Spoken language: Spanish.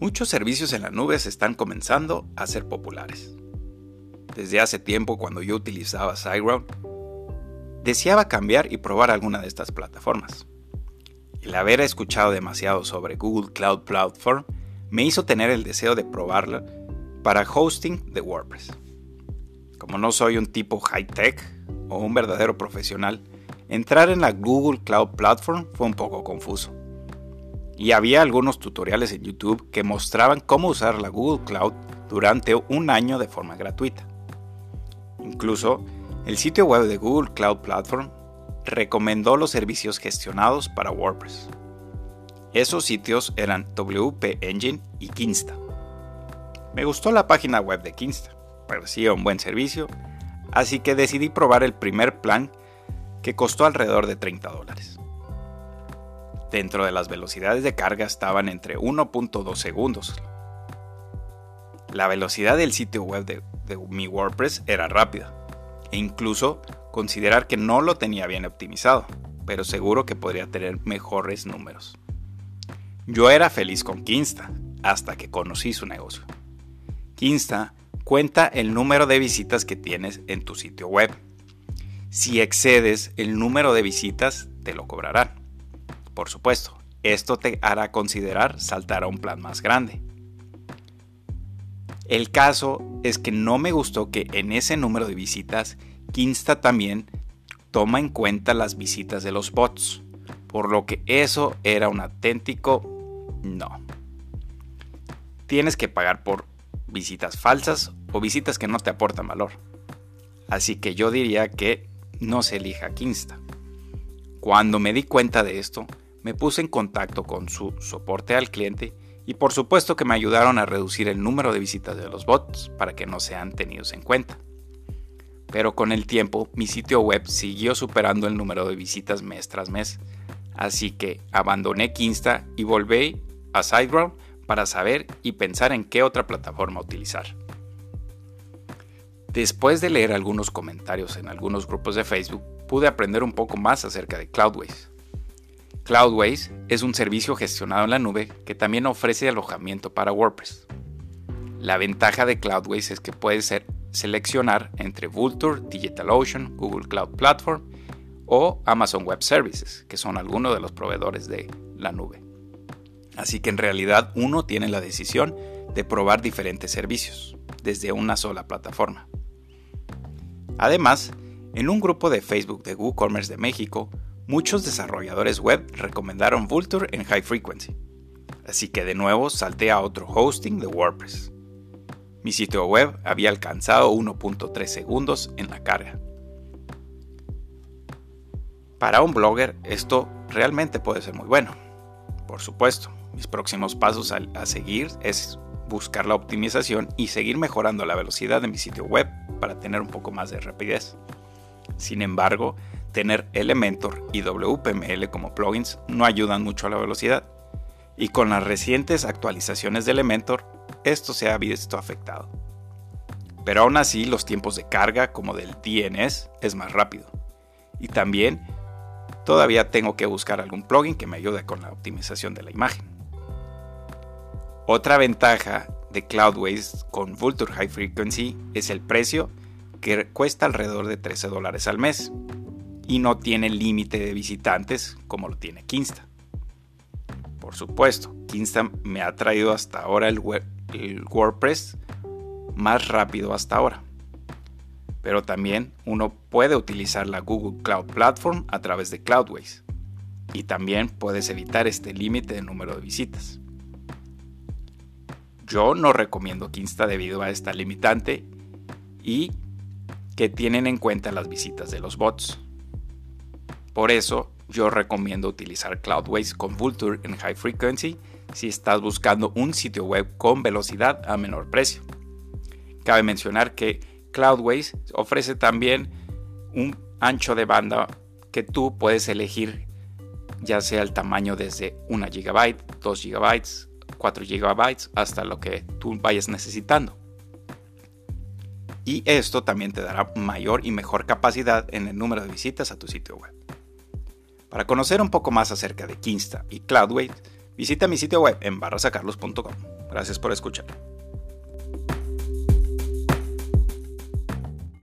Muchos servicios en la nube se están comenzando a ser populares. Desde hace tiempo, cuando yo utilizaba SiteGround, deseaba cambiar y probar alguna de estas plataformas. El haber escuchado demasiado sobre Google Cloud Platform me hizo tener el deseo de probarla para hosting de WordPress. Como no soy un tipo high-tech o un verdadero profesional, entrar en la Google Cloud Platform fue un poco confuso. Y había algunos tutoriales en YouTube que mostraban cómo usar la Google Cloud durante un año de forma gratuita. Incluso, el sitio web de Google Cloud Platform recomendó los servicios gestionados para WordPress. Esos sitios eran WP Engine y Kinsta. Me gustó la página web de Kinsta, parecía un buen servicio, así que decidí probar el primer plan que costó alrededor de 30 dólares. Dentro de las velocidades de carga estaban entre 1.2 segundos. La velocidad del sitio web de, mi WordPress era rápida, e incluso considerar que no lo tenía bien optimizado, pero seguro que podría tener mejores números. Yo era feliz con Kinsta hasta que conocí su negocio. Kinsta cuenta el número de visitas que tienes en tu sitio web. Si excedes el número de visitas, te lo cobrarán. Por supuesto, esto te hará considerar saltar a un plan más grande. El caso es que no me gustó que en ese número de visitas Kinsta también toma en cuenta las visitas de los bots, por lo que eso era un auténtico no. Tienes que pagar por visitas falsas o visitas que no te aportan valor. Así que yo diría que no se elija Kinsta. Cuando me di cuenta de esto, me puse en contacto con su soporte al cliente y por supuesto que me ayudaron a reducir el número de visitas de los bots para que no sean tenidos en cuenta pero con el tiempo mi sitio web siguió superando el número de visitas mes tras mes, así que abandoné Kinsta y volví a SiteGround para saber y pensar en qué otra plataforma utilizar. Después de leer algunos comentarios en algunos grupos de Facebook, pude aprender un poco más acerca de Cloudways. Cloudways es un servicio gestionado en la nube que también ofrece alojamiento para WordPress. La ventaja de Cloudways es que puede ser seleccionar entre Vultr, DigitalOcean, Google Cloud Platform o Amazon Web Services, que son algunos de los proveedores de la nube. Así que en realidad uno tiene la decisión de probar diferentes servicios desde una sola plataforma. Además, en un grupo de Facebook de WooCommerce de México, muchos desarrolladores web recomendaron Vultr en High Frequency. Así que de nuevo salté a otro hosting de WordPress. Mi sitio web había alcanzado 1.3 segundos en la carga. Para un blogger esto realmente puede ser muy bueno. Por supuesto, mis próximos pasos a, seguir es buscar la optimización y seguir mejorando la velocidad de mi sitio web para tener un poco más de rapidez. Sin embargo, tener Elementor y WPML como plugins no ayudan mucho a la velocidad. Y con las recientes actualizaciones de Elementor, esto se ha visto afectado. Pero aún así los tiempos de carga como del DNS es más rápido. Y también todavía tengo que buscar algún plugin que me ayude con la optimización de la imagen. Otra ventaja de Cloudways con Vulture High Frequency es el precio que cuesta alrededor de 13 dólares al mes y no tiene límite de visitantes como lo tiene Kinsta. Por supuesto, Kinsta me ha traído hasta ahora el, WordPress más rápido hasta ahora. Pero también uno puede utilizar la Google Cloud Platform a través de Cloudways. Y también puedes evitar este límite de número de visitas. Yo no recomiendo Kinsta debido a esta limitante y que tienen en cuenta las visitas de los bots. Por eso yo recomiendo utilizar Cloudways con Vulture en High Frequency si estás buscando un sitio web con velocidad a menor precio. Cabe mencionar que Cloudways ofrece también un ancho de banda que tú puedes elegir ya sea el tamaño desde 1 GB, 2 GB, 4 GB hasta lo que tú vayas necesitando. Y esto también te dará mayor y mejor capacidad en el número de visitas a tu sitio web. Para conocer un poco más acerca de Kinsta y CloudWave, visita mi sitio web en barrasacarlos.com. Gracias por escuchar.